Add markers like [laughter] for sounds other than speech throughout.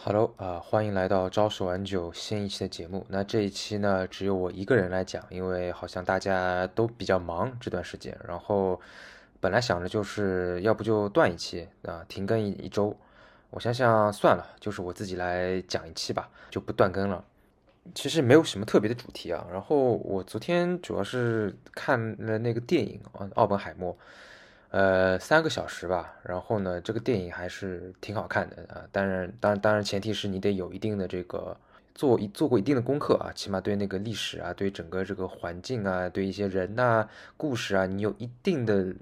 Hello 啊，欢迎来到朝十晚九新一期的节目。那这一期呢，只有我一个人来讲，因为好像大家都比较忙这段时间。然后本来想着就是要不就断一期啊，停更一一周。我想想算了，就是我自己来讲一期吧，就不断更了。其实没有什么特别的主题啊。然后我昨天主要是看了那个电影啊，《奥本海默》。呃，三个小时吧，然后呢，这个电影还是挺好看的啊。当然，当然，当然，前提是你得有一定的这个做一做过一定的功课啊，起码对那个历史啊，对整个这个环境啊，对一些人呐、故事啊，你有一定的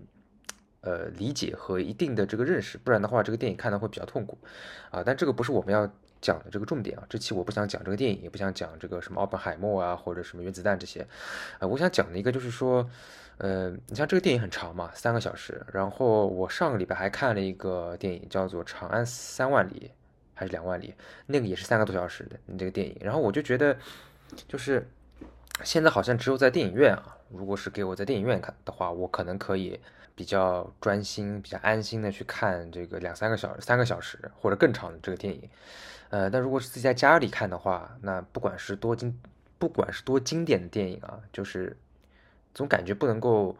呃理解和一定的这个认识，不然的话，这个电影看的会比较痛苦啊。但这个不是我们要讲的这个重点啊。这期我不想讲这个电影，也不想讲这个什么奥本海默啊，或者什么原子弹这些，呃，我想讲的一个就是说。呃，你像这个电影很长嘛，三个小时。然后我上个礼拜还看了一个电影，叫做《长安三万里》还是两万里，那个也是三个多小时的你这个电影。然后我就觉得，就是现在好像只有在电影院啊，如果是给我在电影院看的话，我可能可以比较专心、比较安心的去看这个两三个小、三个小时或者更长的这个电影。呃，但如果是自己在家里看的话，那不管是多经，不管是多经典的电影啊，就是。总感觉不能够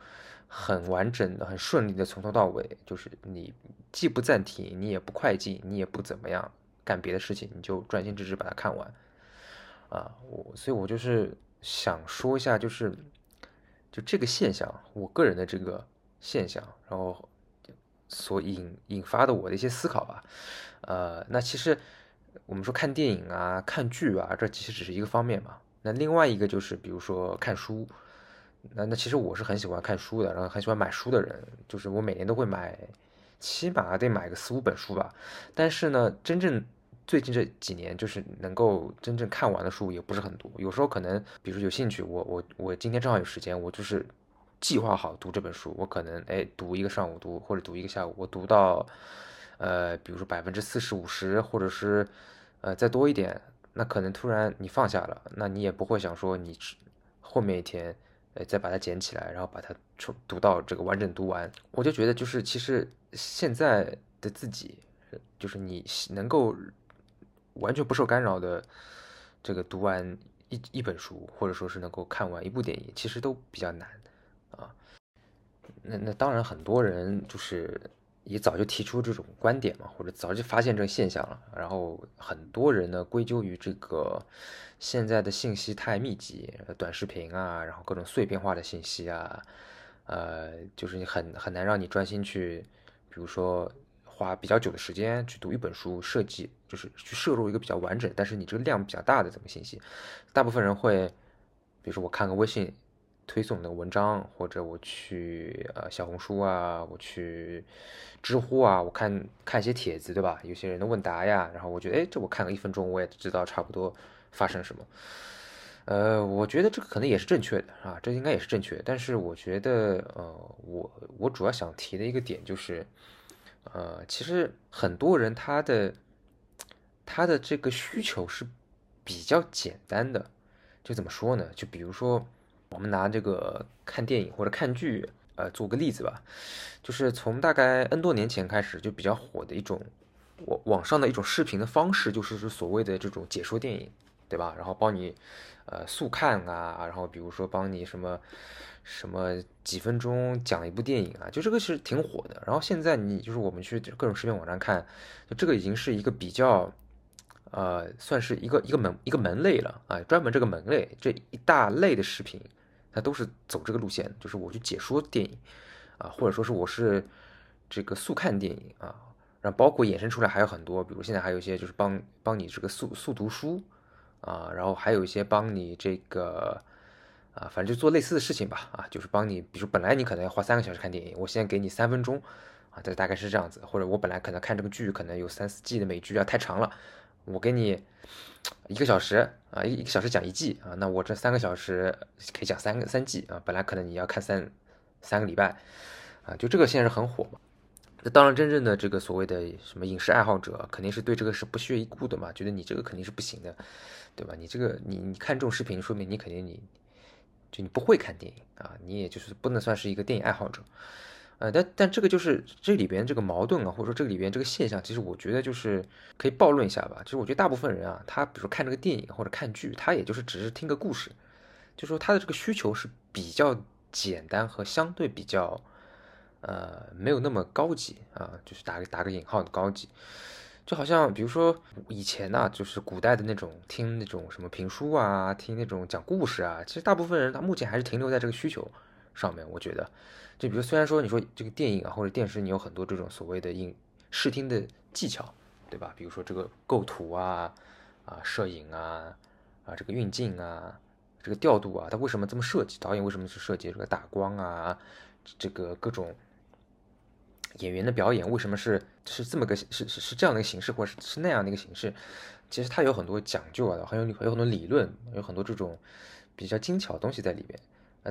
很完整的、很顺利的从头到尾，就是你既不暂停，你也不快进，你也不怎么样干别的事情，你就专心致志把它看完。啊，我所以，我就是想说一下，就是就这个现象，我个人的这个现象，然后所引引发的我的一些思考吧。呃，那其实我们说看电影啊、看剧啊，这其实只是一个方面嘛。那另外一个就是，比如说看书。那那其实我是很喜欢看书的，然后很喜欢买书的人，就是我每年都会买，起码得买个四五本书吧。但是呢，真正最近这几年，就是能够真正看完的书也不是很多。有时候可能，比如有兴趣，我我我今天正好有时间，我就是计划好读这本书，我可能哎读一个上午读，或者读一个下午，我读到呃，比如说百分之四十五十，或者是呃再多一点，那可能突然你放下了，那你也不会想说你后面一天。呃，再把它捡起来，然后把它读读到这个完整读完，我就觉得就是其实现在的自己，就是你能够完全不受干扰的这个读完一一本书，或者说是能够看完一部电影，其实都比较难啊。那那当然很多人就是。也早就提出这种观点嘛，或者早就发现这个现象了。然后很多人呢归咎于这个现在的信息太密集，短视频啊，然后各种碎片化的信息啊，呃，就是你很很难让你专心去，比如说花比较久的时间去读一本书，设计就是去摄入一个比较完整，但是你这个量比较大的这么信息。大部分人会，比如说我看个微信。推送的文章，或者我去呃小红书啊，我去知乎啊，我看看一些帖子，对吧？有些人的问答呀，然后我觉得，哎，这我看了一分钟，我也知道差不多发生什么。呃，我觉得这个可能也是正确的啊，这应该也是正确。但是我觉得，呃，我我主要想提的一个点就是，呃，其实很多人他的他的这个需求是比较简单的，就怎么说呢？就比如说。我们拿这个看电影或者看剧，呃，做个例子吧，就是从大概 N 多年前开始就比较火的一种网网上的一种视频的方式，就是是所谓的这种解说电影，对吧？然后帮你呃速看啊，然后比如说帮你什么什么几分钟讲一部电影啊，就这个是挺火的。然后现在你就是我们去各种视频网站看，就这个已经是一个比较。呃，算是一个一个门一个门类了啊，专门这个门类这一大类的视频，它都是走这个路线，就是我去解说电影啊，或者说是我是这个速看电影啊，然后包括衍生出来还有很多，比如现在还有一些就是帮帮你这个速速读书啊，然后还有一些帮你这个啊，反正就做类似的事情吧啊，就是帮你，比如本来你可能要花三个小时看电影，我现在给你三分钟啊，这大概是这样子，或者我本来可能看这个剧可能有三四季的美剧啊，太长了。我给你一个小时啊，一一个小时讲一季啊，那我这三个小时可以讲三个三季啊。本来可能你要看三三个礼拜啊，就这个现在是很火嘛。那当然，真正的这个所谓的什么影视爱好者，肯定是对这个是不屑一顾的嘛，觉得你这个肯定是不行的，对吧？你这个你你看这种视频，说明你肯定你就你不会看电影啊，你也就是不能算是一个电影爱好者呃，但但这个就是这里边这个矛盾啊，或者说这里边这个现象，其实我觉得就是可以暴论一下吧。其实我觉得大部分人啊，他比如说看这个电影或者看剧，他也就是只是听个故事，就说他的这个需求是比较简单和相对比较呃没有那么高级啊，就是打个打个引号的高级。就好像比如说以前呢，就是古代的那种听那种什么评书啊，听那种讲故事啊，其实大部分人他目前还是停留在这个需求上面。我觉得，就比如虽然说你说这个电影啊或者电视，你有很多这种所谓的影视听的技巧，对吧？比如说这个构图啊啊，摄影啊啊，这个运镜啊，这个调度啊，它为什么这么设计？导演为什么去设计这个打光啊？这个各种。演员的表演为什么是是这么个是是是这样的一个形式，或者是是那样的一个形式？其实它有很多讲究啊，还有有很多理论，有很多这种比较精巧的东西在里边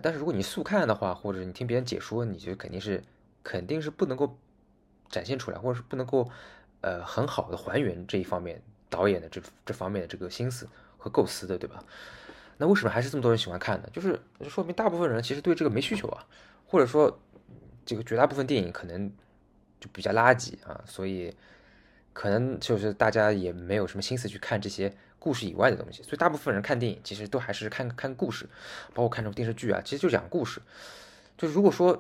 但是如果你速看的话，或者你听别人解说，你就肯定是肯定是不能够展现出来，或者是不能够呃很好的还原这一方面导演的这这方面的这个心思和构思的，对吧？那为什么还是这么多人喜欢看呢？就是说明大部分人其实对这个没需求啊，或者说这个绝大部分电影可能。就比较垃圾啊，所以可能就是大家也没有什么心思去看这些故事以外的东西，所以大部分人看电影其实都还是看看故事，包括看这种电视剧啊，其实就讲故事。就如果说，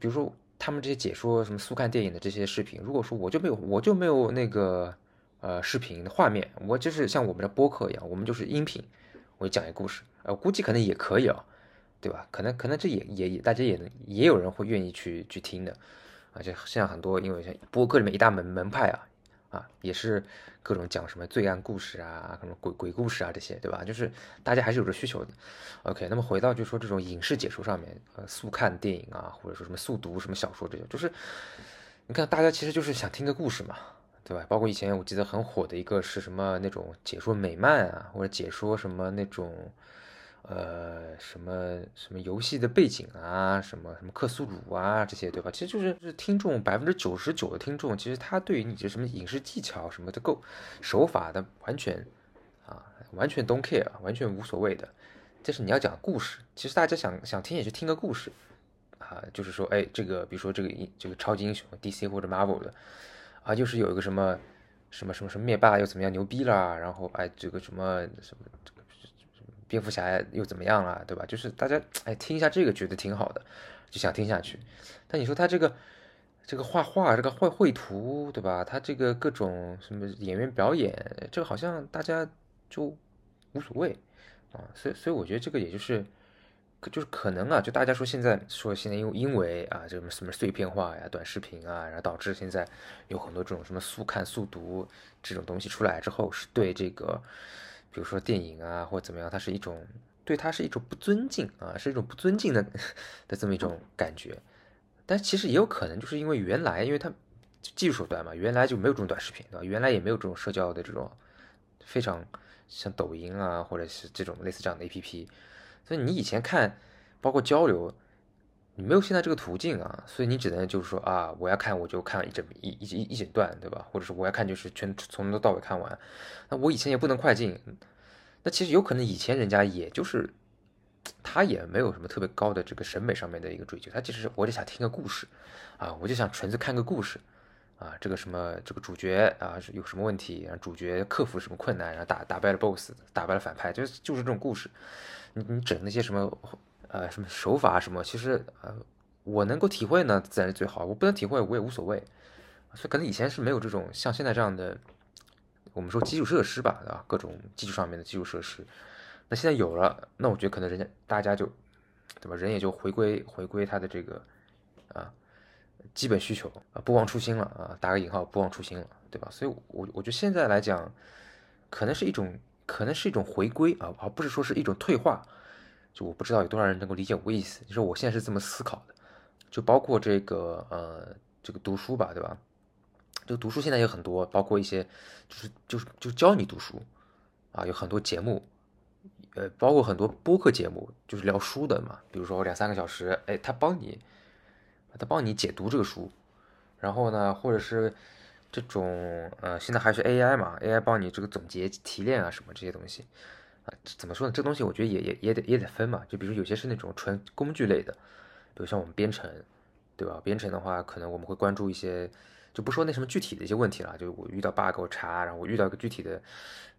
比如说他们这些解说什么速看电影的这些视频，如果说我就没有我就没有那个呃视频的画面，我就是像我们的播客一样，我们就是音频，我讲一个故事，呃，估计可能也可以啊，对吧？可能可能这也也大家也能也有人会愿意去去听的。而且像很多，因为像播客里面一大门门派啊，啊，也是各种讲什么罪案故事啊，什么鬼鬼故事啊这些，对吧？就是大家还是有着需求的。OK，那么回到就说这种影视解说上面，呃，速看电影啊，或者说什么速读什么小说这种，就是你看大家其实就是想听个故事嘛，对吧？包括以前我记得很火的一个是什么那种解说美漫啊，或者解说什么那种。呃，什么什么游戏的背景啊，什么什么克苏鲁啊，这些对吧？其实就是是听众百分之九十九的听众，其实他对于你这什么影视技巧什么的够手法的完全啊，完全 don't care，完全无所谓的。这是你要讲故事，其实大家想想听也就听个故事啊，就是说，哎，这个比如说这个这个超级英雄 DC 或者 Marvel 的啊，就是有一个什么什么什么什么灭霸又怎么样牛逼啦，然后哎这个什么什么。蝙蝠侠又怎么样了，对吧？就是大家哎听一下这个觉得挺好的，就想听下去。但你说他这个这个画画，这个绘绘图，对吧？他这个各种什么演员表演，这个好像大家就无所谓啊。所以所以我觉得这个也就是就是可能啊，就大家说现在说现在因为因为啊这种什么碎片化呀、短视频啊，然后导致现在有很多这种什么速看速读这种东西出来之后，是对这个。比如说电影啊，或者怎么样，它是一种对它是一种不尊敬啊，是一种不尊敬的 [laughs] 的这么一种感觉。但其实也有可能就是因为原来，因为它技术手段嘛，原来就没有这种短视频，对吧？原来也没有这种社交的这种非常像抖音啊，或者是这种类似这样的 APP，所以你以前看，包括交流。你没有现在这个途径啊，所以你只能就是说啊，我要看我就看一整一一一一整段，对吧？或者是我要看就是全从头到尾看完。那我以前也不能快进，那其实有可能以前人家也就是他也没有什么特别高的这个审美上面的一个追求，他只是我就想听个故事啊，我就想纯粹看个故事啊，这个什么这个主角啊有什么问题，然后主角克服什么困难，然后打打败了 BOSS，打败了反派，就是就是这种故事。你你整那些什么？呃，什么手法什么，其实呃，我能够体会呢，自然是最好。我不能体会，我也无所谓。所以可能以前是没有这种像现在这样的，我们说基础设施吧，啊？各种技术上面的基础设施。那现在有了，那我觉得可能人家大家就，对吧？人也就回归回归他的这个啊基本需求啊，不忘初心了啊，打个引号，不忘初心了，对吧？所以，我我觉得现在来讲，可能是一种，可能是一种回归啊，而不是说是一种退化。就我不知道有多少人能够理解我意思，就是我现在是这么思考的，就包括这个呃这个读书吧，对吧？就读书现在有很多，包括一些就是就是就教你读书啊，有很多节目，呃，包括很多播客节目，就是聊书的嘛。比如说两三个小时，哎，他帮你他帮你解读这个书，然后呢，或者是这种呃现在还是 AI 嘛，AI 帮你这个总结提炼啊什么这些东西。啊，怎么说呢？这东西我觉得也也也得也得分嘛。就比如有些是那种纯工具类的，比如像我们编程对吧？编程的话，可能我们会关注一些，就不说那什么具体的一些问题了，就我遇到 bug 我查，然后我遇到一个具体的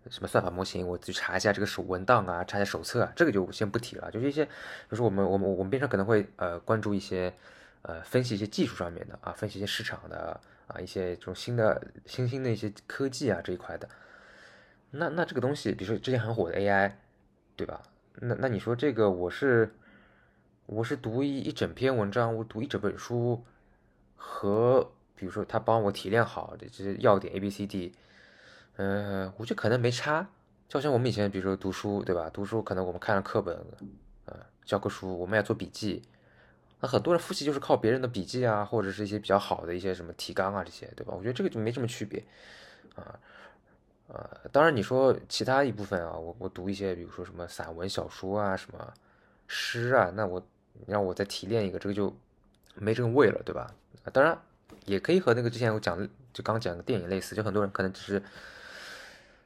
什么算法模型，我去查一下这个手文档啊，查一下手册啊，这个就先不提了。就是一些，比如说我们我们我们编程可能会呃关注一些呃分析一些技术上面的啊，分析一些市场的啊，一些这种新的新兴的一些科技啊这一块的。那那这个东西，比如说之前很火的 AI，对吧？那那你说这个我是？我是读一一整篇文章，我读一整本书，和比如说他帮我提炼好的这些要点 A B C D，嗯，我觉得可能没差。就像我们以前比如说读书，对吧？读书可能我们看了课本，呃，教科书，我们要做笔记。那很多人复习就是靠别人的笔记啊，或者是一些比较好的一些什么提纲啊这些，对吧？我觉得这个就没什么区别，啊，呃当然你说其他一部分啊，我我读一些比如说什么散文小说啊，什么诗啊，那我。让我再提炼一个，这个就没这个味了，对吧？当然也可以和那个之前我讲，就刚讲的电影类似，就很多人可能只是，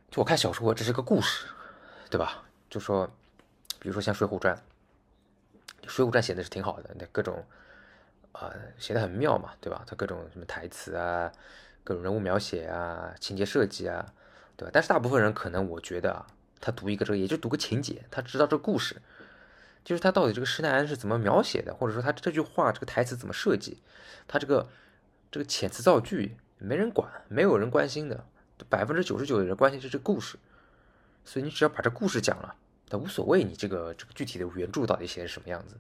就我看小说，这是个故事，对吧？就说，比如说像《水浒传》，《水浒传》写的是挺好的，那各种啊写的很妙嘛，对吧？它各种什么台词啊，各种人物描写啊，情节设计啊，对吧？但是大部分人可能我觉得啊，他读一个这个也就读个情节，他知道这个故事。就是他到底这个施耐庵是怎么描写的，或者说他这句话这个台词怎么设计，他这个这个遣词造句没人管，没有人关心的，百分之九十九的人关心是这故事，所以你只要把这故事讲了，他无所谓你这个这个具体的原著到底写的是什么样子，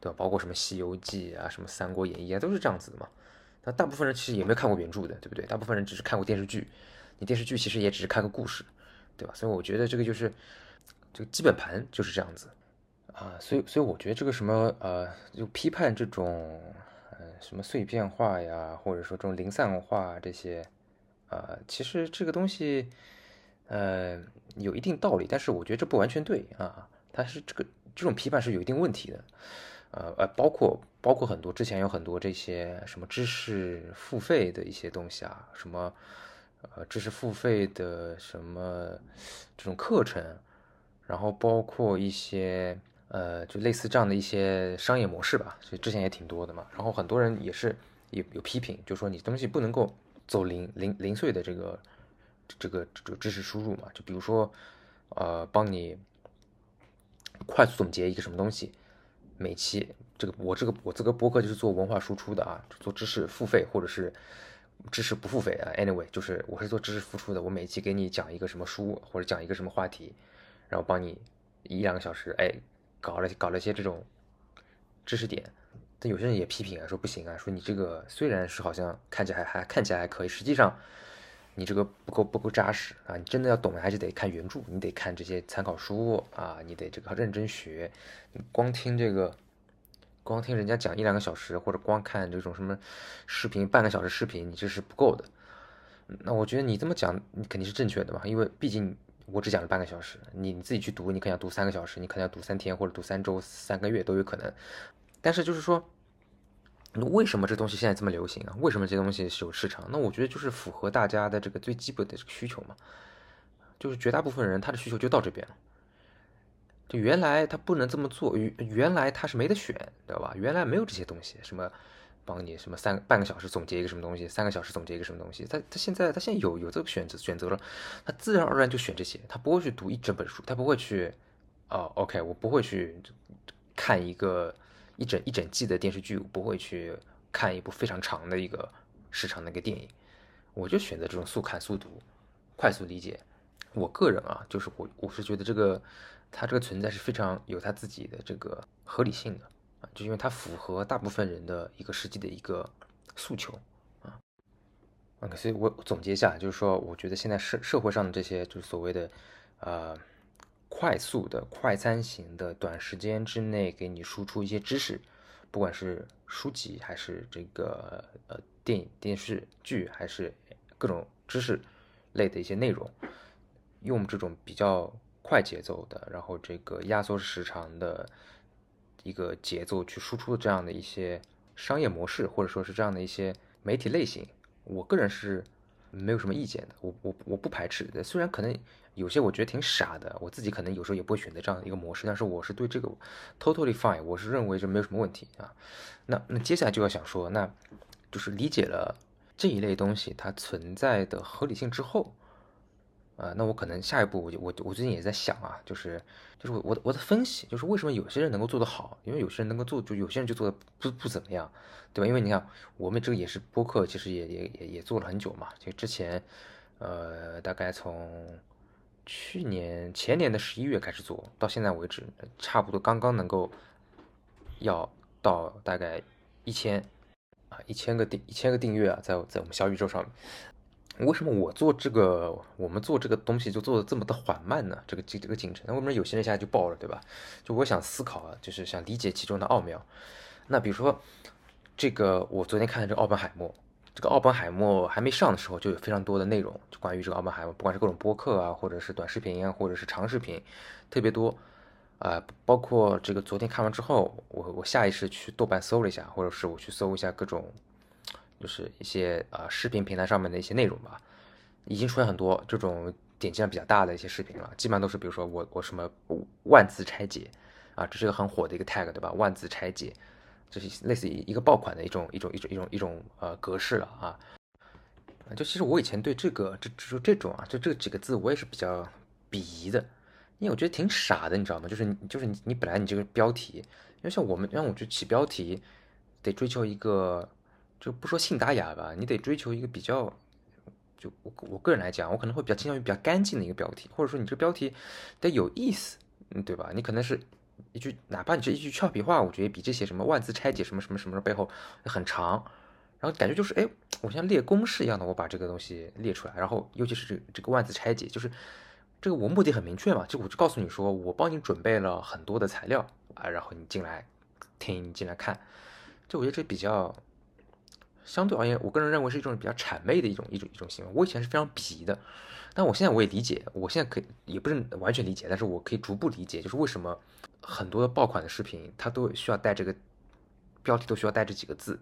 对吧？包括什么《西游记》啊，什么《三国演义》啊，都是这样子的嘛。那大部分人其实也没有看过原著的，对不对？大部分人只是看过电视剧，你电视剧其实也只是看个故事，对吧？所以我觉得这个就是这个基本盘就是这样子。啊，所以所以我觉得这个什么呃，就批判这种呃什么碎片化呀，或者说这种零散化这些，啊，其实这个东西呃有一定道理，但是我觉得这不完全对啊，它是这个这种批判是有一定问题的，呃呃，包括包括很多之前有很多这些什么知识付费的一些东西啊，什么呃知识付费的什么这种课程，然后包括一些。呃，就类似这样的一些商业模式吧，所以之前也挺多的嘛。然后很多人也是有有批评，就说你东西不能够走零零零碎的这个这个这个知识输入嘛。就比如说，呃，帮你快速总结一个什么东西，每期这个我这个我这个播客就是做文化输出的啊，做知识付费或者是知识不付费啊。Anyway，就是我是做知识付出的，我每期给你讲一个什么书或者讲一个什么话题，然后帮你一两个小时，哎。搞了搞了些这种知识点，但有些人也批评啊，说不行啊，说你这个虽然是好像看起来还还看起来还可以，实际上你这个不够不够扎实啊！你真的要懂，还是得看原著，你得看这些参考书啊，你得这个认真学。你光听这个，光听人家讲一两个小时，或者光看这种什么视频半个小时视频，你这是不够的。那我觉得你这么讲，你肯定是正确的嘛，因为毕竟。我只讲了半个小时，你你自己去读，你可能要读三个小时，你可能要读三天或者读三周、三个月都有可能。但是就是说，为什么这东西现在这么流行啊？为什么这东西是有市场？那我觉得就是符合大家的这个最基本的这个需求嘛。就是绝大部分人他的需求就到这边了。原来他不能这么做，原原来他是没得选，知道吧？原来没有这些东西，什么？帮你什么三半个小时总结一个什么东西，三个小时总结一个什么东西，他他现在他现在有有这个选择选择了，他自然而然就选这些，他不会去读一整本书，他不会去，哦，OK，我不会去看一个一整一整季的电视剧，我不会去看一部非常长的一个时长的一个电影，我就选择这种速看速读，快速理解。我个人啊，就是我我是觉得这个它这个存在是非常有它自己的这个合理性的啊。就因为它符合大部分人的一个实际的一个诉求啊，OK，所以我总结一下，就是说，我觉得现在社社会上的这些就是所谓的呃快速的快餐型的，短时间之内给你输出一些知识，不管是书籍还是这个呃电影电视剧，还是各种知识类的一些内容，用这种比较快节奏的，然后这个压缩时长的。一个节奏去输出的这样的一些商业模式，或者说是这样的一些媒体类型，我个人是没有什么意见的。我我我不排斥。虽然可能有些我觉得挺傻的，我自己可能有时候也不会选择这样的一个模式，但是我是对这个 totally fine，我是认为这没有什么问题啊。那那接下来就要想说，那就是理解了这一类东西它存在的合理性之后。呃，那我可能下一步，我我我最近也在想啊，就是就是我我我的分析，就是为什么有些人能够做得好，因为有些人能够做，就有些人就做的不不怎么样，对吧？因为你看我们这个也是播客，其实也也也也做了很久嘛，就之前呃大概从去年前年的十一月开始做到现在为止，差不多刚刚能够要到大概一千啊一千个订一千个订阅啊，在在我们小宇宙上面。为什么我做这个，我们做这个东西就做的这么的缓慢呢？这个这这个进程，那为什么有些人现在就爆了，对吧？就我想思考啊，就是想理解其中的奥妙。那比如说，这个我昨天看的这个奥本海默，这个奥本海默还没上的时候，就有非常多的内容，就关于这个奥本海默，不管是各种播客啊，或者是短视频啊，或者是长视频，特别多啊。包括这个昨天看完之后，我我下意识去豆瓣搜了一下，或者是我去搜一下各种。就是一些呃视频平台上面的一些内容吧，已经出现很多这种点击量比较大的一些视频了，基本上都是比如说我我什么万字拆解啊，这是一个很火的一个 tag 对吧？万字拆解，这是类似于一个爆款的一种一种一种一种一种呃格式了啊。就其实我以前对这个这就这种啊，就这几个字我也是比较鄙夷的，因为我觉得挺傻的，你知道吗？就是就是你你本来你这个标题，因为像我们让我去起标题，得追求一个。就不说信达雅吧，你得追求一个比较，就我我个人来讲，我可能会比较倾向于比较干净的一个标题，或者说你这个标题得有意思，嗯，对吧？你可能是一句，哪怕你是一句俏皮话，我觉得比这些什么万字拆解什么什么什么的背后很长，然后感觉就是，哎，我像列公式一样的，我把这个东西列出来，然后尤其是这这个万字拆解，就是这个我目的很明确嘛，就我就告诉你说，我帮你准备了很多的材料啊，然后你进来听，你进来看，就我觉得这比较。相对而言，我个人认为是一种比较谄媚的一种一种一种行为。我以前是非常鄙夷的，但我现在我也理解，我现在可以也不是完全理解，但是我可以逐步理解，就是为什么很多的爆款的视频它都需要带这个标题，都需要带这几个字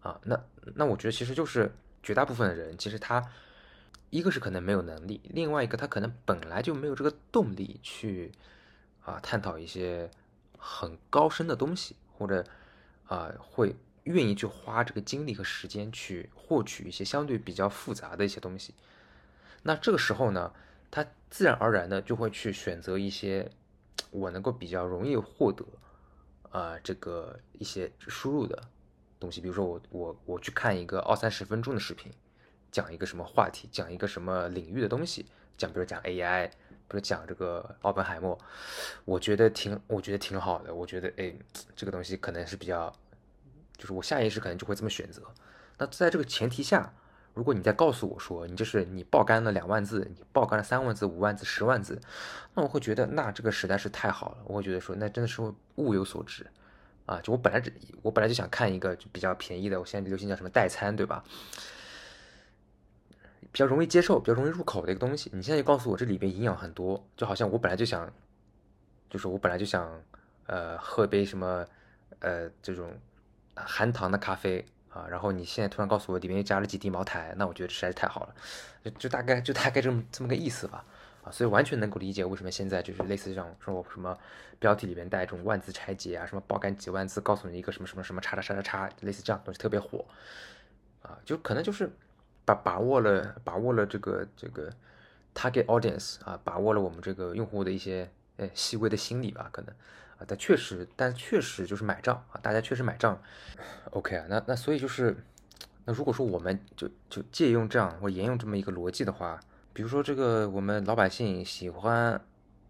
啊。那那我觉得其实就是绝大部分的人，其实他一个是可能没有能力，另外一个他可能本来就没有这个动力去啊探讨一些很高深的东西，或者啊会。愿意去花这个精力和时间去获取一些相对比较复杂的一些东西，那这个时候呢，他自然而然的就会去选择一些我能够比较容易获得，啊，这个一些输入的东西，比如说我我我去看一个二三十分钟的视频，讲一个什么话题，讲一个什么领域的东西，讲比如讲 AI，比如讲这个奥本海默，我觉得挺我觉得挺好的，我觉得哎，这个东西可能是比较。就是我下意识可能就会这么选择。那在这个前提下，如果你再告诉我说你就是你爆肝了两万字，你爆肝了三万字、五万字、十万字，那我会觉得那这个实在是太好了。我会觉得说那真的是物有所值啊！就我本来只我本来就想看一个就比较便宜的，我现在流行叫什么代餐，对吧？比较容易接受、比较容易入口的一个东西。你现在就告诉我这里边营养很多，就好像我本来就想，就是我本来就想呃喝杯什么呃这种。含糖的咖啡啊，然后你现在突然告诉我里面又加了几滴茅台，那我觉得实在是太好了，就就大概就大概这么这么个意思吧，啊，所以完全能够理解为什么现在就是类似这种说什么标题里面带这种万字拆解啊，什么爆肝几万字，告诉你一个什么什么什么叉叉叉叉叉，类似这样东西特别火，啊，就可能就是把把握了把握了这个这个 target audience 啊，把握了我们这个用户的一些呃细微的心理吧，可能。但确实，但确实就是买账啊，大家确实买账，OK 啊，那那所以就是，那如果说我们就就借用这样或沿用这么一个逻辑的话，比如说这个我们老百姓喜欢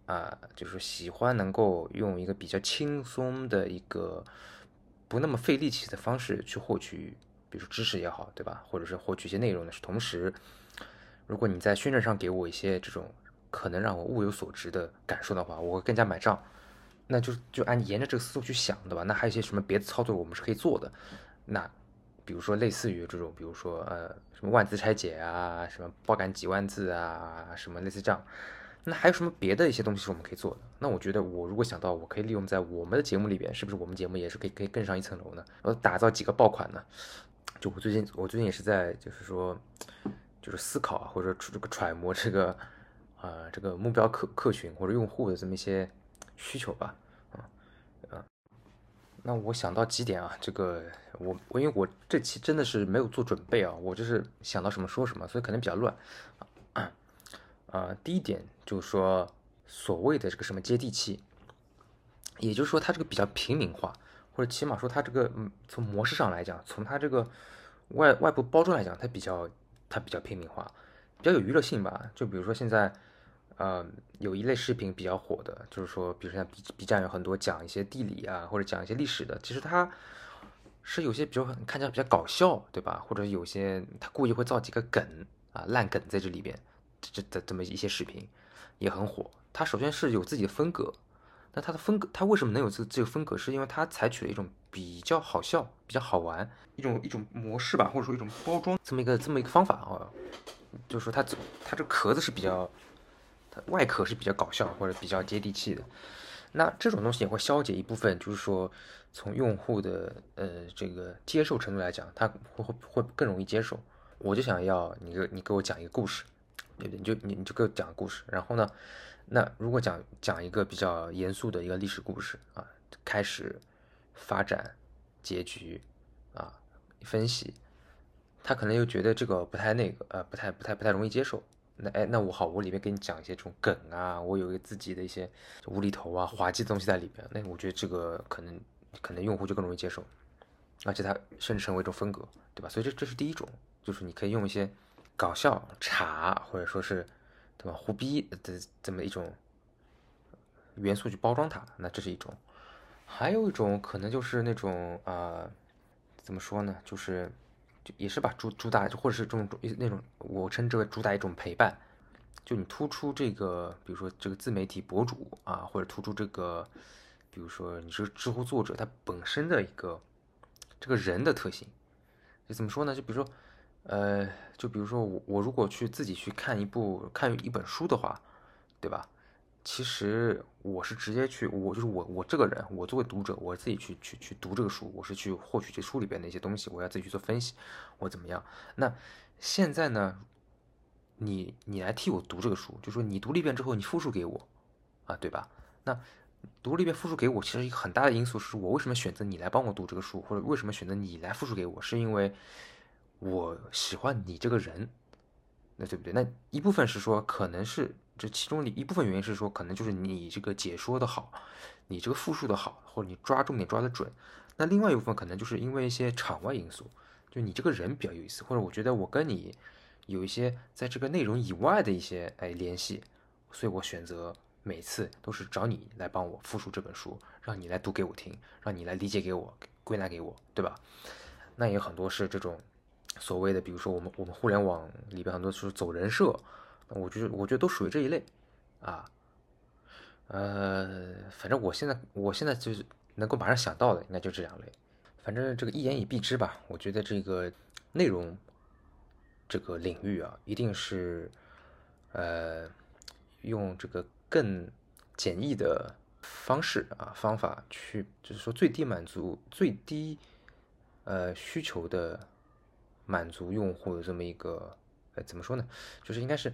啊，就是喜欢能够用一个比较轻松的一个不那么费力气的方式去获取，比如说知识也好，对吧？或者是获取一些内容的同时，如果你在宣传上给我一些这种可能让我物有所值的感受的话，我会更加买账。那就就按沿着这个思路去想，对吧？那还有一些什么别的操作我们是可以做的？那比如说类似于这种，比如说呃什么万字拆解啊，什么爆肝几万字啊，什么类似这样。那还有什么别的一些东西是我们可以做的？那我觉得我如果想到我可以利用在我们的节目里边，是不是我们节目也是可以可以更上一层楼呢？呃，打造几个爆款呢？就我最近我最近也是在就是说就是思考啊，或者出这个揣摩这个。啊这个目标客客群或者用户的这么一些需求吧，啊啊，那我想到几点啊，这个我我因为我这期真的是没有做准备啊，我就是想到什么说什么，所以可能比较乱啊啊，第一点就是说所谓的这个什么接地气，也就是说它这个比较平民化。或者起码说，它这个嗯，从模式上来讲，从它这个外外部包装来讲，它比较它比较平民化，比较有娱乐性吧。就比如说现在，呃，有一类视频比较火的，就是说，比如像 B B 站有很多讲一些地理啊，或者讲一些历史的，其实它是有些比较看起来比较搞笑，对吧？或者有些他故意会造几个梗啊，烂梗在这里边，这这这么一些视频也很火。它首先是有自己的风格。那它的风格，它为什么能有这这个风格？是因为它采取了一种比较好笑、比较好玩一种一种模式吧，或者说一种包装这么一个这么一个方法啊，就是说它这它这壳子是比较，它外壳是比较搞笑或者比较接地气的。那这种东西也会消解一部分，就是说从用户的呃这个接受程度来讲，他会会会更容易接受。我就想要你给你给我讲一个故事，对不对？你就你你就给我讲故事，然后呢？那如果讲讲一个比较严肃的一个历史故事啊，开始、发展、结局啊，分析，他可能又觉得这个不太那个，呃，不太不太不太容易接受。那哎，那我好，我里面给你讲一些这种梗啊，我有一个自己的一些无厘头啊、滑稽的东西在里边。那我觉得这个可能可能用户就更容易接受，而且它甚至成为一种风格，对吧？所以这这是第一种，就是你可以用一些搞笑、茶或者说是。对吧？胡逼的这么一种元素去包装它，那这是一种；还有一种可能就是那种啊，怎么说呢？就是就也是把主主打，或者是这种那种我称之为主打一种陪伴，就你突出这个，比如说这个自媒体博主啊，或者突出这个，比如说你是知乎作者，他本身的一个这个人的特性，就怎么说呢？就比如说。呃，就比如说我，我如果去自己去看一部看一本书的话，对吧？其实我是直接去，我就是我我这个人，我作为读者，我自己去去去读这个书，我是去获取这书里边的一些东西，我要自己去做分析，我怎么样？那现在呢，你你来替我读这个书，就说你读了一遍之后，你复述给我，啊，对吧？那读了一遍复述给我，其实一个很大的因素是我为什么选择你来帮我读这个书，或者为什么选择你来复述给我，是因为。我喜欢你这个人，那对不对？那一部分是说，可能是这其中的一部分原因是说，可能就是你这个解说的好，你这个复述的好，或者你抓重点抓的准。那另外一部分可能就是因为一些场外因素，就你这个人比较有意思，或者我觉得我跟你有一些在这个内容以外的一些哎联系，所以我选择每次都是找你来帮我复述这本书，让你来读给我听，让你来理解给我，归纳给我，对吧？那也很多是这种。所谓的，比如说我们我们互联网里边很多是走人设，我觉得我觉得都属于这一类，啊，呃，反正我现在我现在就是能够马上想到的，应该就这两类，反正这个一言以蔽之吧，我觉得这个内容这个领域啊，一定是呃用这个更简易的方式啊方法去，就是说最低满足最低呃需求的。满足用户的这么一个，呃，怎么说呢？就是应该是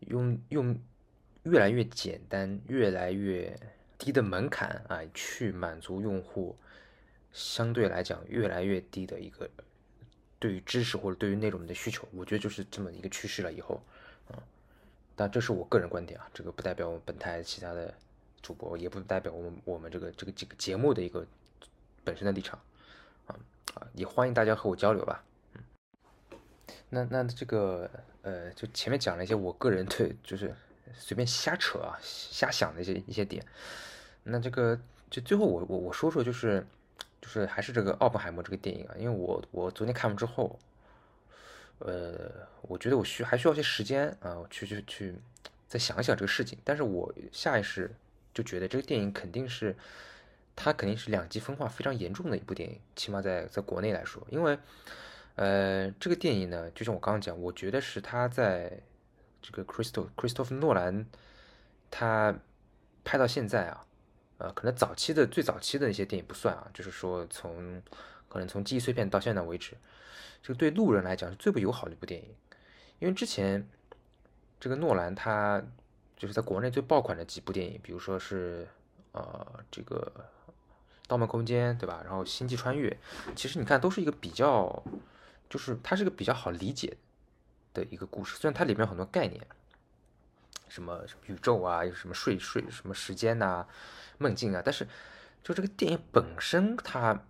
用用越来越简单、越来越低的门槛啊，去满足用户相对来讲越来越低的一个对于知识或者对于内容的需求。我觉得就是这么一个趋势了。以后，啊，但这是我个人观点啊，这个不代表我们本台其他的主播，也不代表我们我们这个这个这个节目的一个本身的立场啊啊，也欢迎大家和我交流吧。那那这个呃，就前面讲了一些我个人对，就是随便瞎扯啊、瞎想的一些一些点。那这个就最后我我我说说，就是就是还是这个奥本海默这个电影啊，因为我我昨天看完之后，呃，我觉得我需还需要些时间啊，我去去去再想一想这个事情。但是我下意识就觉得这个电影肯定是它肯定是两极分化非常严重的一部电影，起码在在国内来说，因为。呃，这个电影呢，就像我刚刚讲，我觉得是他在这个 Crystal Christopher 诺兰他拍到现在啊，呃，可能早期的最早期的那些电影不算啊，就是说从可能从记忆碎片到现在为止，这个对路人来讲是最不友好的一部电影，因为之前这个诺兰他就是在国内最爆款的几部电影，比如说是呃这个《盗梦空间》，对吧？然后《星际穿越》，其实你看都是一个比较，就是它是个比较好理解的一个故事，虽然它里面有很多概念，什么什么宇宙啊，有什么睡睡什么时间呐、梦境啊，但是就这个电影本身它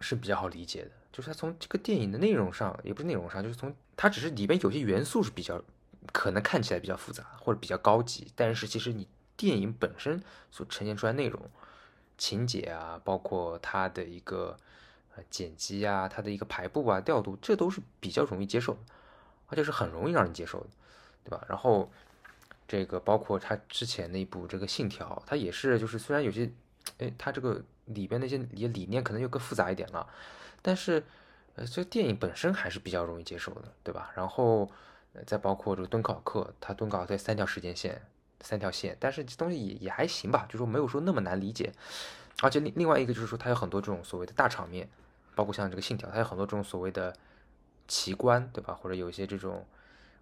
是比较好理解的，就是它从这个电影的内容上，也不是内容上，就是从它只是里边有些元素是比较可能看起来比较复杂或者比较高级，但是其实你电影本身所呈现出来内容、情节啊，包括它的一个剪辑啊、它的一个排布啊、调度，这都是比较容易接受的，而且是很容易让人接受的，对吧？然后这个包括他之前那一部这个《信条》，它也是就是虽然有些，哎，它这个里边那些理理念可能又更复杂一点了，但是呃，这电影本身还是比较容易接受的，对吧？然后再包括这个敦刻尔克，它敦刻尔克三条时间线，三条线，但是这东西也也还行吧，就说没有说那么难理解。而且另另外一个就是说，它有很多这种所谓的大场面，包括像这个《信条》，它有很多这种所谓的奇观，对吧？或者有一些这种。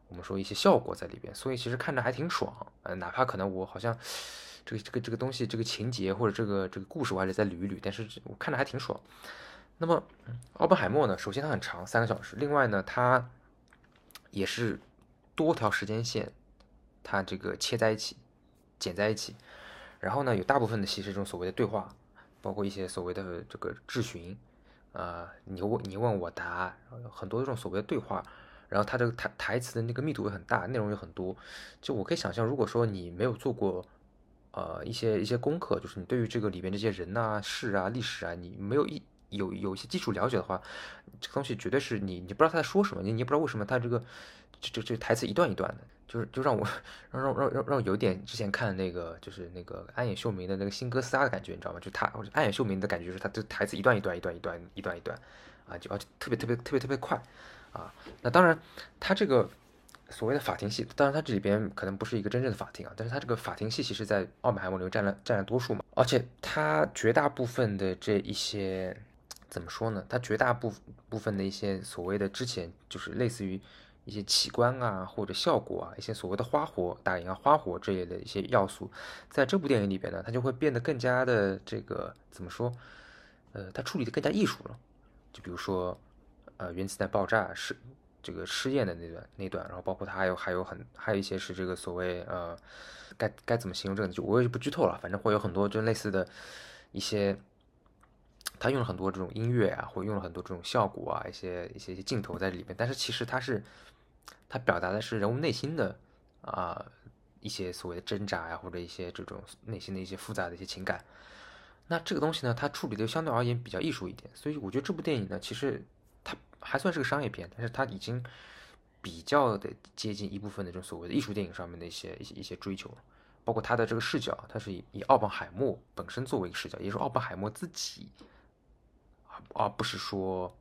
我们说一些效果在里边，所以其实看着还挺爽。呃，哪怕可能我好像这个这个这个东西，这个情节或者这个这个故事，我还得再捋一捋，但是我看着还挺爽。那么奥本海默呢？首先它很长，三个小时。另外呢，它也是多条时间线，它这个切在一起，剪在一起。然后呢，有大部分的戏是这种所谓的对话，包括一些所谓的这个质询，啊，你问你问我答，很多这种所谓的对话。然后它这个台台词的那个密度也很大，内容也很多。就我可以想象，如果说你没有做过，呃，一些一些功课，就是你对于这个里边这些人呐、事啊、历史啊，你没有一有有一些基础了解的话，这个东西绝对是你你不知道他在说什么，你你也不知道为什么他这个这这这台词一段一段的，就是就让我让让让让让有点之前看那个就是那个安野秀明的那个新哥斯拉的感觉，你知道吗？就他安野秀明的感觉是他这台词一段一段一段一段一段一段啊，就而且特别特别特别特别快。啊，那当然，他这个所谓的法庭戏，当然他这里边可能不是一个真正的法庭啊，但是他这个法庭戏其实，在奥本海默里面占了占了多数嘛，而且他绝大部分的这一些怎么说呢？他绝大部部分的一些所谓的之前就是类似于一些奇观啊或者效果啊，一些所谓的花活打赢啊花活这类的一些要素，在这部电影里边呢，它就会变得更加的这个怎么说？呃，它处理的更加艺术了，就比如说。呃，原子弹爆炸是这个试验的那段那段，然后包括它还有还有很还有一些是这个所谓呃，该该怎么形容这个？就我也不剧透了，反正会有很多就类似的一些，他用了很多这种音乐啊，或用了很多这种效果啊，一些一些一些镜头在里面。但是其实它是它表达的是人物内心的啊一些所谓的挣扎呀，或者一些这种内心的一些复杂的一些情感。那这个东西呢，它处理的相对而言比较艺术一点，所以我觉得这部电影呢，其实它。还算是个商业片，但是它已经比较的接近一部分的这种所谓的艺术电影上面的一些一些一些追求，包括它的这个视角，它是以以奥本海默本身作为一个视角，也是奥本海默自己，而不是说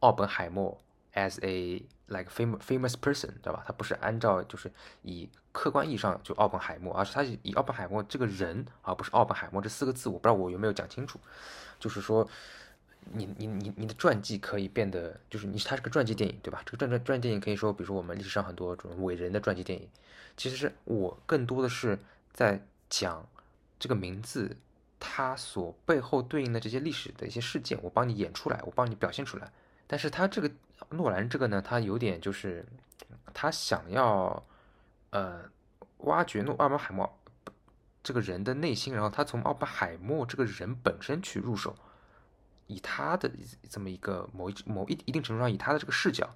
奥本海默 as a like famous famous person，对吧？他不是按照就是以客观意义上就奥本海默，而是他以奥本海默这个人，而不是奥本海默这四个字。我不知道我有没有讲清楚，就是说。你你你你的传记可以变得，就是你他是个传记电影，对吧？这个传传传记电影可以说，比如说我们历史上很多这种伟人的传记电影，其实是我更多的是在讲这个名字它所背后对应的这些历史的一些事件，我帮你演出来，我帮你表现出来。但是他这个诺兰这个呢，他有点就是他想要呃挖掘诺奥本海默这个人的内心，然后他从奥本海默这个人本身去入手。以他的这么一个某一某一一定程度上，以他的这个视角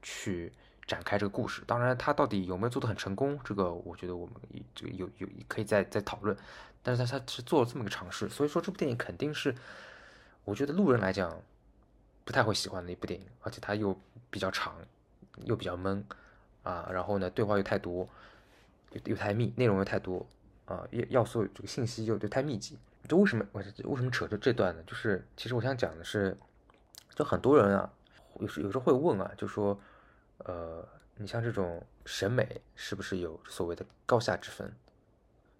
去展开这个故事。当然，他到底有没有做的很成功，这个我觉得我们这个有有可以再再讨论。但是他他是做了这么个尝试，所以说这部电影肯定是我觉得路人来讲不太会喜欢的一部电影，而且它又比较长，又比较闷啊，然后呢对话又太多，又又太密，内容又太多啊，要要素这个信息又太密集。就为什么我为什么扯着这段呢？就是其实我想讲的是，就很多人啊，有时有时候会问啊，就说，呃，你像这种审美是不是有所谓的高下之分，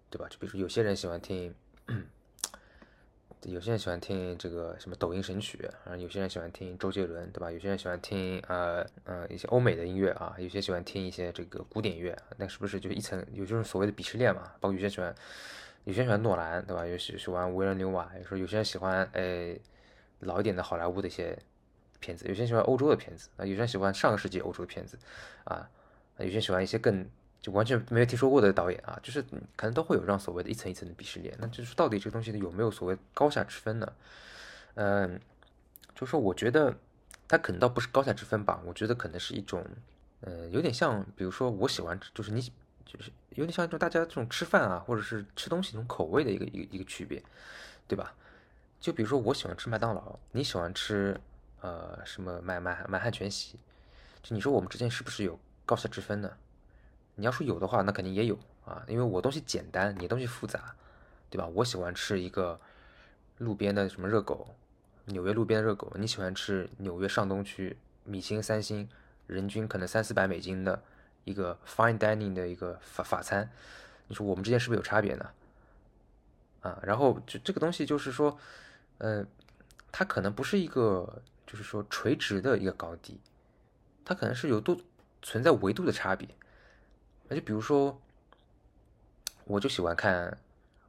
对吧？就比如说有些人喜欢听有些人喜欢听这个什么抖音神曲，然后有些人喜欢听周杰伦，对吧？有些人喜欢听呃呃一些欧美的音乐啊，有些喜欢听一些这个古典乐，那是不是就一层有就是所谓的鄙视链嘛？包括有些喜欢，有些喜欢诺兰，对吧？有些喜欢维伦纽瓦，有时候有些人喜欢呃老一点的好莱坞的一些片子，有些人喜欢欧洲的片子啊，有些人喜欢上个世纪欧洲的片子啊，有些人喜欢一些更。就完全没有听说过的导演啊，就是可能都会有这样所谓的一层一层的鄙视链。那就是到底这个东西有没有所谓高下之分呢？嗯，就是说我觉得它可能倒不是高下之分吧，我觉得可能是一种，嗯，有点像，比如说我喜欢，就是你，就是有点像一种大家这种吃饭啊，或者是吃东西这种口味的一个一个一个区别，对吧？就比如说我喜欢吃麦当劳，你喜欢吃呃什么满满满汉全席，就你说我们之间是不是有高下之分呢？你要说有的话，那肯定也有啊，因为我东西简单，你东西复杂，对吧？我喜欢吃一个路边的什么热狗，纽约路边的热狗，你喜欢吃纽约上东区米其林三星，人均可能三四百美金的一个 fine dining 的一个法法餐，你说我们之间是不是有差别呢？啊，然后就这个东西就是说，呃，它可能不是一个就是说垂直的一个高低，它可能是有多存在维度的差别。那就比如说，我就喜欢看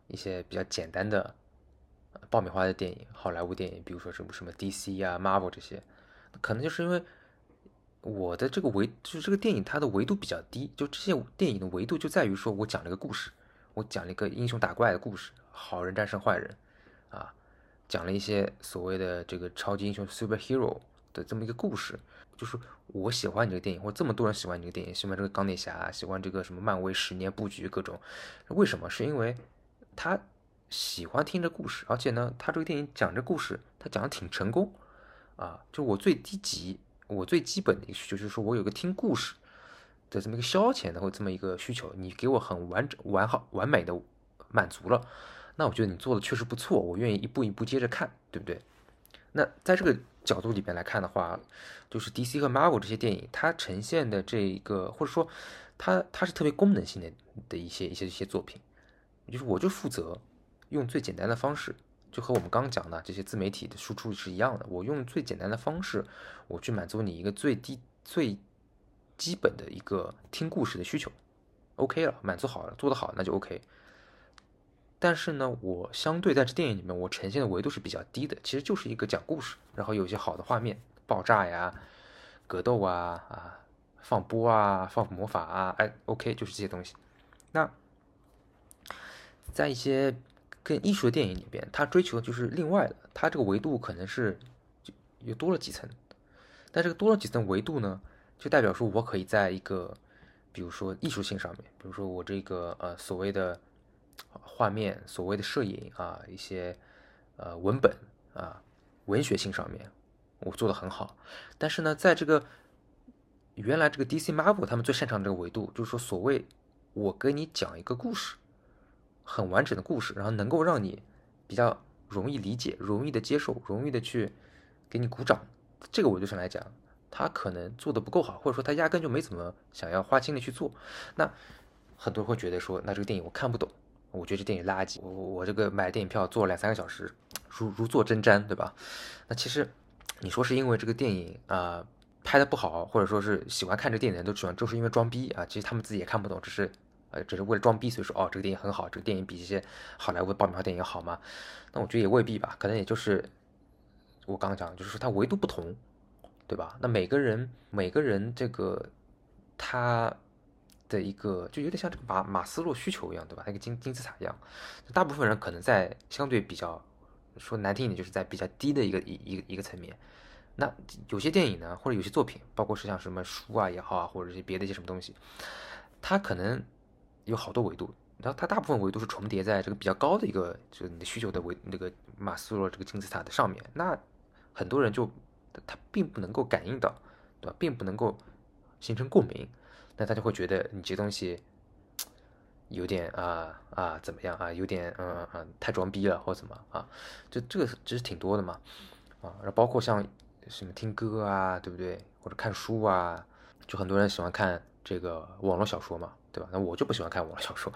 一些比较简单的爆米花的电影，好莱坞电影，比如说什么什么 DC 啊、Marvel 这些，可能就是因为我的这个维，就是这个电影它的维度比较低，就这些电影的维度就在于说我讲了一个故事，我讲了一个英雄打怪的故事，好人战胜坏人，啊，讲了一些所谓的这个超级英雄 superhero 的这么一个故事。就是我喜欢你这个电影，或这么多人喜欢你这个电影，喜欢这个钢铁侠，喜欢这个什么漫威十年布局各种，为什么？是因为他喜欢听这故事，而且呢，他这个电影讲这故事，他讲的挺成功啊。就我最低级，我最基本的一个需求就是说我有个听故事的这么一个消遣的或这么一个需求，你给我很完整、完好、完美的满足了，那我觉得你做的确实不错，我愿意一步一步接着看，对不对？那在这个角度里边来看的话，就是 DC 和 Marvel 这些电影，它呈现的这一个，或者说它它是特别功能性的的一些一些一些作品，就是我就负责用最简单的方式，就和我们刚讲的这些自媒体的输出是一样的，我用最简单的方式，我去满足你一个最低最基本的一个听故事的需求，OK 了，满足好了，做得好那就 OK。但是呢，我相对在这电影里面，我呈现的维度是比较低的，其实就是一个讲故事，然后有一些好的画面，爆炸呀、格斗啊、啊放波啊、放魔法啊，哎，OK，就是这些东西。那在一些更艺术的电影里边，它追求的就是另外的，它这个维度可能是就又多了几层。但这个多了几层维度呢，就代表说我可以在一个，比如说艺术性上面，比如说我这个呃所谓的。画面所谓的摄影啊，一些呃文本啊，文学性上面我做的很好，但是呢，在这个原来这个 DC Marvel 他们最擅长的这个维度，就是说所谓我跟你讲一个故事，很完整的故事，然后能够让你比较容易理解、容易的接受、容易的去给你鼓掌，这个维度上来讲，他可能做的不够好，或者说他压根就没怎么想要花精力去做，那很多人会觉得说，那这个电影我看不懂。我觉得这电影垃圾，我我我这个买电影票坐两三个小时，如如坐针毡，对吧？那其实你说是因为这个电影啊拍的不好，或者说是喜欢看这电影的人都喜欢，就是因为装逼啊。其实他们自己也看不懂，只是呃只是为了装逼，所以说哦这个电影很好，这个电影比一些好莱坞爆米花电影好吗？那我觉得也未必吧，可能也就是我刚刚讲，就是说它维度不同，对吧？那每个人每个人这个他。的一个就有点像这个马马斯洛需求一样，对吧？那个金金字塔一样，大部分人可能在相对比较说难听一点，就是在比较低的一个一一个一个层面。那有些电影呢，或者有些作品，包括是像什么书啊也好啊，或者是别的一些什么东西，它可能有好多维度，然后它大部分维度是重叠在这个比较高的一个就是你的需求的维那个马斯洛这个金字塔的上面。那很多人就他并不能够感应到，对吧？并不能够形成共鸣。那他就会觉得你这东西有点啊啊怎么样啊，有点嗯嗯嗯太装逼了或怎么啊？就这个其实挺多的嘛啊，然后包括像什么听歌啊，对不对？或者看书啊，就很多人喜欢看这个网络小说嘛，对吧？那我就不喜欢看网络小说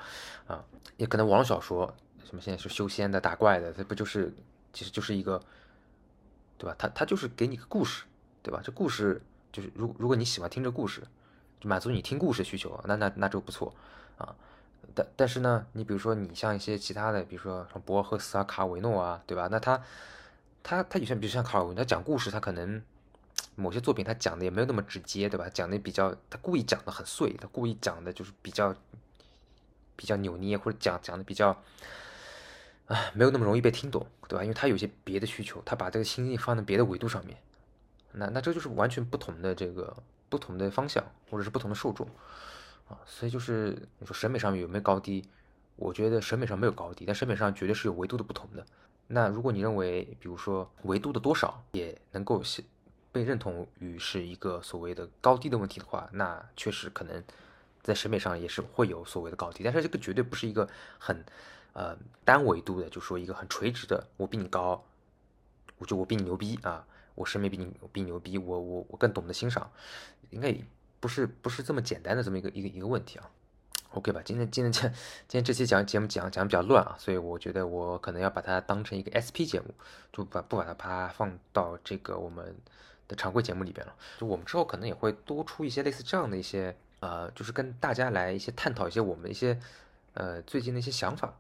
啊，也可能网络小说什么现在是修仙的打怪的，这不就是其实就是一个，对吧？它它就是给你个故事，对吧？这故事就是如如果你喜欢听这故事，满足你听故事需求，那那那就不错啊。但但是呢，你比如说你像一些其他的，比如说像博赫斯啊、卡维诺啊，对吧？那他他他有些比如像卡尔维诺，他讲故事，他可能某些作品他讲的也没有那么直接，对吧？讲的比较他故意讲的很碎，他故意讲的就是比较比较扭捏，或者讲讲的比较。啊，没有那么容易被听懂，对吧？因为他有些别的需求，他把这个心力放在别的维度上面，那那这就是完全不同的这个不同的方向，或者是不同的受众啊。所以就是你说审美上面有没有高低？我觉得审美上没有高低，但审美上绝对是有维度的不同的。那如果你认为，比如说维度的多少也能够被认同于是一个所谓的高低的问题的话，那确实可能在审美上也是会有所谓的高低，但是这个绝对不是一个很。呃，单维度的，就说一个很垂直的，我比你高，我就我比你牛逼啊，我审美比你比你牛逼，我我我更懂得欣赏，应该不是不是这么简单的这么一个一个一个问题啊。OK 吧，今天今天这今天这期讲节目讲讲比较乱啊，所以我觉得我可能要把它当成一个 SP 节目，就把不把它把它放到这个我们的常规节目里边了。就我们之后可能也会多出一些类似这样的一些呃，就是跟大家来一些探讨一些我们一些呃最近的一些想法。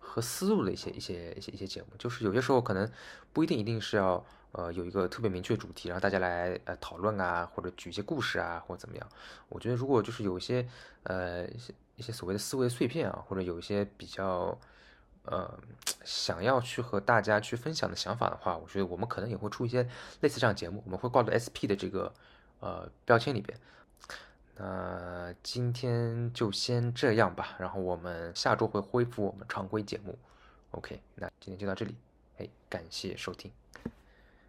和思路的一些一些一些一些节目，就是有些时候可能不一定一定是要呃有一个特别明确主题，然后大家来呃讨论啊，或者举一些故事啊，或者怎么样。我觉得如果就是有一些呃一些一些所谓的思维碎片啊，或者有一些比较呃想要去和大家去分享的想法的话，我觉得我们可能也会出一些类似这样节目，我们会挂到 SP 的这个呃标签里边。那今天就先这样吧，然后我们下周会恢复我们常规节目。OK，那今天就到这里，哎，感谢收听。